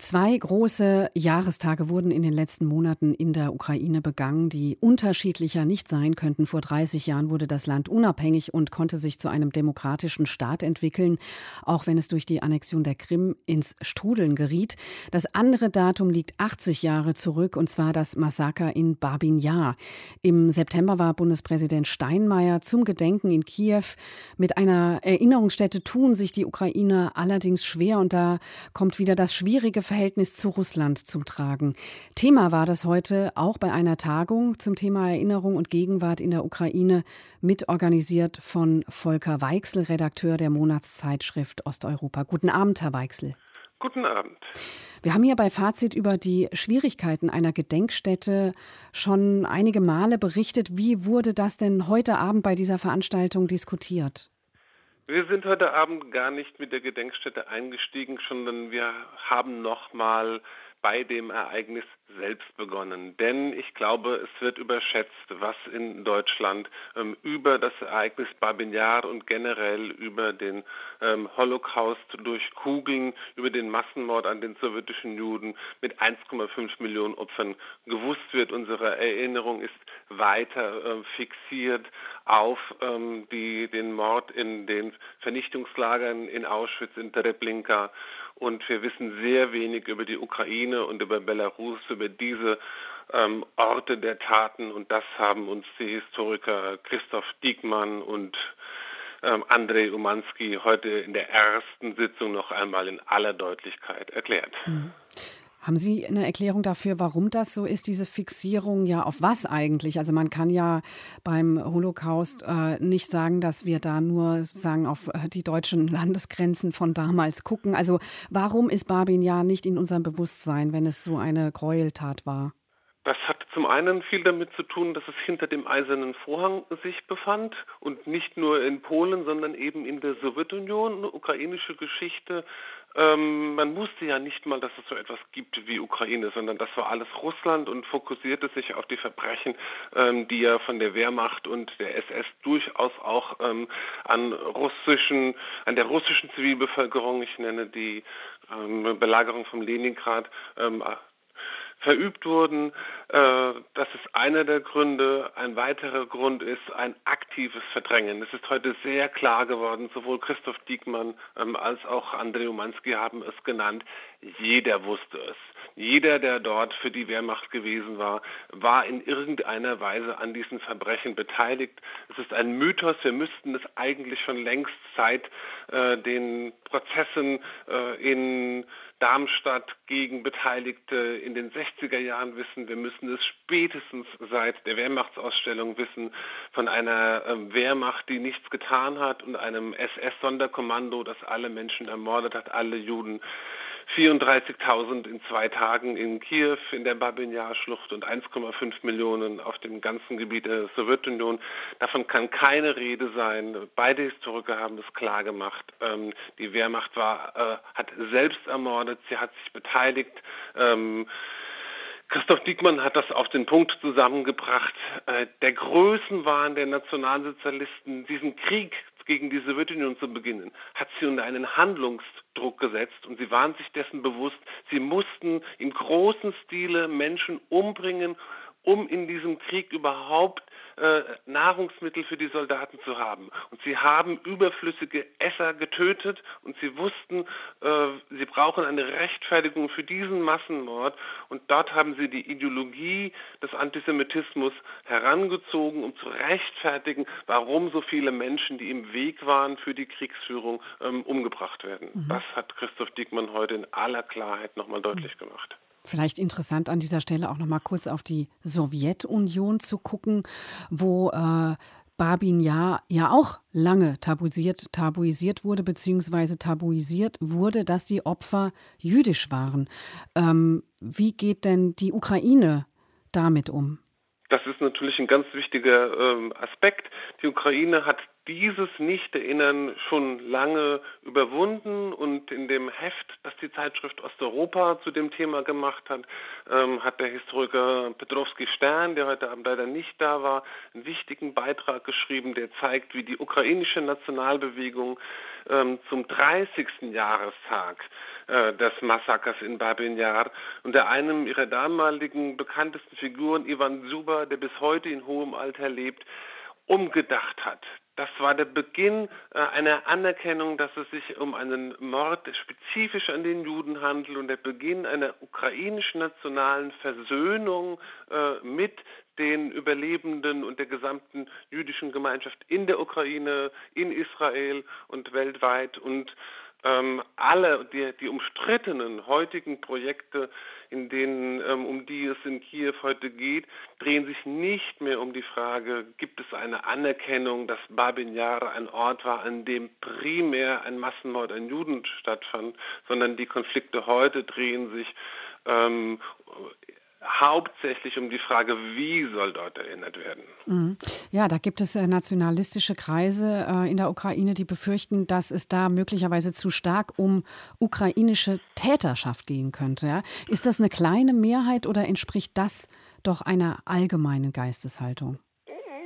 Zwei große Jahrestage wurden in den letzten Monaten in der Ukraine begangen, die unterschiedlicher nicht sein könnten. Vor 30 Jahren wurde das Land unabhängig und konnte sich zu einem demokratischen Staat entwickeln, auch wenn es durch die Annexion der Krim ins Strudeln geriet. Das andere Datum liegt 80 Jahre zurück, und zwar das Massaker in Babin Yar. Im September war Bundespräsident Steinmeier zum Gedenken in Kiew. Mit einer Erinnerungsstätte tun sich die Ukrainer allerdings schwer, und da kommt wieder das schwierige Verhältnis zu Russland zum Tragen. Thema war das heute auch bei einer Tagung zum Thema Erinnerung und Gegenwart in der Ukraine, mitorganisiert von Volker Weichsel, Redakteur der Monatszeitschrift Osteuropa. Guten Abend, Herr Weichsel. Guten Abend. Wir haben hier bei Fazit über die Schwierigkeiten einer Gedenkstätte schon einige Male berichtet. Wie wurde das denn heute Abend bei dieser Veranstaltung diskutiert? Wir sind heute Abend gar nicht mit der Gedenkstätte eingestiegen, sondern wir haben nochmal bei dem Ereignis selbst begonnen. Denn ich glaube, es wird überschätzt, was in Deutschland ähm, über das Ereignis Babin Yar und generell über den ähm, Holocaust durch Kugeln, über den Massenmord an den sowjetischen Juden mit 1,5 Millionen Opfern gewusst wird. Unsere Erinnerung ist weiter äh, fixiert auf ähm, die, den Mord in den Vernichtungslagern in Auschwitz, in Treblinka und wir wissen sehr wenig über die Ukraine und über Belarus, über diese ähm, Orte der Taten und das haben uns die Historiker Christoph Diekmann und ähm, Andrei Umansky heute in der ersten Sitzung noch einmal in aller Deutlichkeit erklärt. Mhm. Haben Sie eine Erklärung dafür, warum das so ist, diese Fixierung ja auf was eigentlich? Also man kann ja beim Holocaust äh, nicht sagen, dass wir da nur sagen auf äh, die deutschen Landesgrenzen von damals gucken. Also warum ist Babin ja nicht in unserem Bewusstsein, wenn es so eine Gräueltat war? Das hat zum einen viel damit zu tun, dass es hinter dem eisernen Vorhang sich befand und nicht nur in Polen, sondern eben in der Sowjetunion, ukrainische Geschichte. Ähm, man wusste ja nicht mal, dass es so etwas gibt wie Ukraine, sondern das war alles Russland und fokussierte sich auf die Verbrechen, ähm, die ja von der Wehrmacht und der SS durchaus auch ähm, an russischen, an der russischen Zivilbevölkerung, ich nenne die ähm, Belagerung von Leningrad, ähm, verübt wurden. Äh, das ist einer der Gründe. Ein weiterer Grund ist ein aktives Verdrängen. Es ist heute sehr klar geworden, sowohl Christoph Diekmann ähm, als auch Andrei Umansky haben es genannt. Jeder wusste es. Jeder, der dort für die Wehrmacht gewesen war, war in irgendeiner Weise an diesen Verbrechen beteiligt. Es ist ein Mythos. Wir müssten es eigentlich schon längst seit äh, den Prozessen äh, in Darmstadt gegen Beteiligte in den 60er Jahren wissen. Wir müssen es spätestens seit der Wehrmachtsausstellung wissen von einer äh, Wehrmacht, die nichts getan hat und einem SS-Sonderkommando, das alle Menschen ermordet hat, alle Juden. 34.000 in zwei Tagen in Kiew in der Babinjar-Schlucht und 1,5 Millionen auf dem ganzen Gebiet der Sowjetunion. Davon kann keine Rede sein. Beide Historiker haben es klar gemacht. Ähm, die Wehrmacht war, äh, hat selbst ermordet, sie hat sich beteiligt. Ähm, Christoph Diekmann hat das auf den Punkt zusammengebracht. Äh, der Größenwahn der Nationalsozialisten, diesen Krieg gegen die Sowjetunion zu beginnen, hat sie unter einen Handlungsdruck gesetzt und sie waren sich dessen bewusst, sie mussten im großen Stile Menschen umbringen, um in diesem Krieg überhaupt äh, Nahrungsmittel für die Soldaten zu haben. Und sie haben überflüssige Esser getötet und sie wussten, äh, sie brauchen eine Rechtfertigung für diesen Massenmord. Und dort haben sie die Ideologie des Antisemitismus herangezogen, um zu rechtfertigen, warum so viele Menschen, die im Weg waren für die Kriegsführung, ähm, umgebracht werden. Mhm. Das hat Christoph Diekmann heute in aller Klarheit nochmal deutlich gemacht. Vielleicht interessant an dieser Stelle auch noch mal kurz auf die Sowjetunion zu gucken, wo äh, Babin ja, ja auch lange tabuisiert, tabuisiert wurde, beziehungsweise tabuisiert wurde, dass die Opfer jüdisch waren. Ähm, wie geht denn die Ukraine damit um? Das ist natürlich ein ganz wichtiger ähm, Aspekt. Die Ukraine hat dieses Nicht-Erinnern schon lange überwunden und in dem Heft, das die Zeitschrift Osteuropa zu dem Thema gemacht hat, ähm, hat der Historiker Petrovski Stern, der heute Abend leider nicht da war, einen wichtigen Beitrag geschrieben, der zeigt, wie die ukrainische Nationalbewegung ähm, zum 30. Jahrestag äh, des Massakers in Babin Yar unter einem ihrer damaligen bekanntesten Figuren, Ivan Zuba, der bis heute in hohem Alter lebt, umgedacht hat. Das war der Beginn äh, einer Anerkennung, dass es sich um einen Mord spezifisch an den Juden handelt und der Beginn einer ukrainischen nationalen Versöhnung äh, mit den Überlebenden und der gesamten jüdischen Gemeinschaft in der Ukraine, in Israel und weltweit und ähm, alle die, die umstrittenen heutigen Projekte, in denen ähm, um die es in Kiew heute geht, drehen sich nicht mehr um die Frage, gibt es eine Anerkennung, dass Babin Yar ein Ort war, an dem primär ein Massenmord an Juden stattfand, sondern die Konflikte heute drehen sich ähm, hauptsächlich um die Frage, wie soll dort erinnert werden. Mhm. Ja, da gibt es äh, nationalistische Kreise äh, in der Ukraine, die befürchten, dass es da möglicherweise zu stark um ukrainische Täterschaft gehen könnte. Ist das eine kleine Mehrheit oder entspricht das doch einer allgemeinen Geisteshaltung?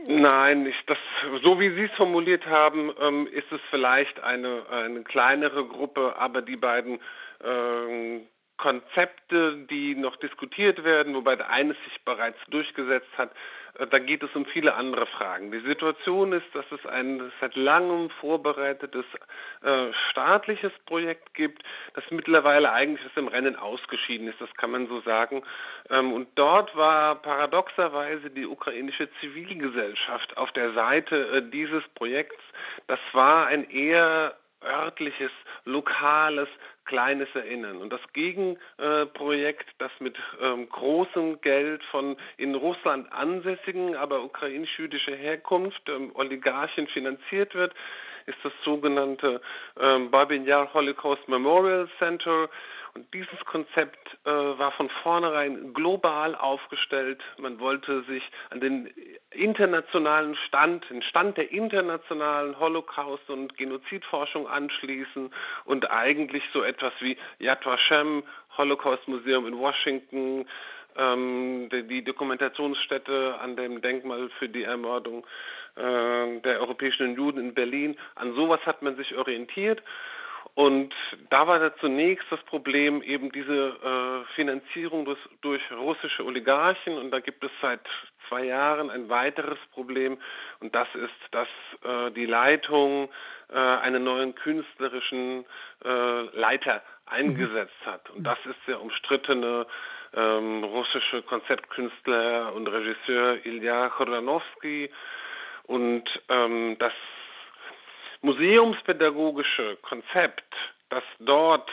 Nein, ich, das, so wie Sie es formuliert haben, ähm, ist es vielleicht eine, eine kleinere Gruppe, aber die beiden ähm, Konzepte, die noch diskutiert werden, wobei eines sich bereits durchgesetzt hat. Äh, da geht es um viele andere Fragen. Die Situation ist, dass es ein seit langem vorbereitetes äh, staatliches Projekt gibt, das mittlerweile eigentlich aus dem Rennen ausgeschieden ist, das kann man so sagen. Ähm, und dort war paradoxerweise die ukrainische Zivilgesellschaft auf der Seite äh, dieses Projekts. Das war ein eher örtliches, lokales, kleines Erinnern. Und das Gegenprojekt, das mit ähm, großem Geld von in Russland ansässigen, aber ukrainisch-jüdischer Herkunft, ähm, Oligarchen finanziert wird, ist das sogenannte ähm, Babin Yar Holocaust Memorial Center. Und dieses Konzept äh, war von vornherein global aufgestellt. Man wollte sich an den internationalen Stand, den Stand der internationalen Holocaust- und Genozidforschung anschließen und eigentlich so etwas wie Yad Vashem, Holocaust Museum in Washington, ähm, die, die Dokumentationsstätte an dem Denkmal für die Ermordung äh, der europäischen Juden in Berlin. An sowas hat man sich orientiert. Und da war da zunächst das Problem eben diese äh, Finanzierung durch, durch russische Oligarchen. Und da gibt es seit zwei Jahren ein weiteres Problem. Und das ist, dass äh, die Leitung äh, einen neuen künstlerischen äh, Leiter eingesetzt hat. Und das ist der umstrittene ähm, russische Konzeptkünstler und Regisseur Ilya Chodanowski. Und ähm, das museumspädagogische Konzept, das dort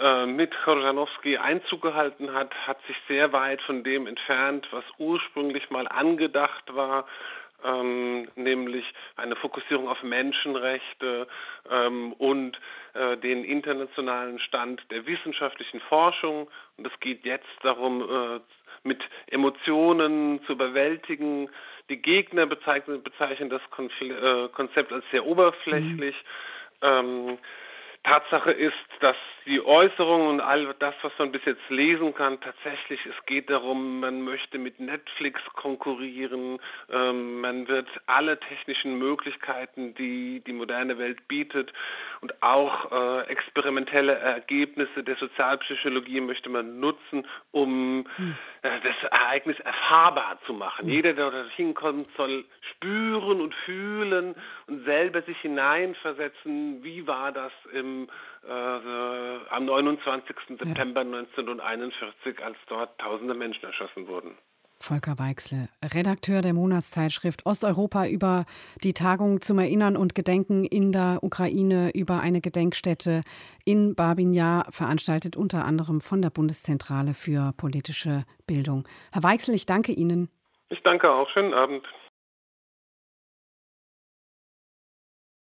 äh, mit Chorzanowski Einzug gehalten hat, hat sich sehr weit von dem entfernt, was ursprünglich mal angedacht war, ähm, nämlich eine Fokussierung auf Menschenrechte ähm, und äh, den internationalen Stand der wissenschaftlichen Forschung. Und es geht jetzt darum, äh, mit Emotionen zu überwältigen. Die Gegner bezeichnen, bezeichnen das äh, Konzept als sehr oberflächlich. Mhm. Ähm, Tatsache ist, dass die Äußerungen und all das, was man bis jetzt lesen kann, tatsächlich, es geht darum, man möchte mit Netflix konkurrieren, ähm, man wird alle technischen Möglichkeiten, die die moderne Welt bietet und auch äh, experimentelle Ergebnisse der Sozialpsychologie möchte man nutzen, um hm. äh, das Ereignis erfahrbar zu machen. Hm. Jeder, der dort hinkommt, soll spüren und fühlen und selber sich hineinversetzen, wie war das im äh, am 29. September ja. 1941, als dort tausende Menschen erschossen wurden. Volker Weixle, Redakteur der Monatszeitschrift Osteuropa über die Tagung zum Erinnern und Gedenken in der Ukraine über eine Gedenkstätte in Babin Yar, veranstaltet unter anderem von der Bundeszentrale für politische Bildung. Herr Weixle, ich danke Ihnen. Ich danke auch. Schönen Abend.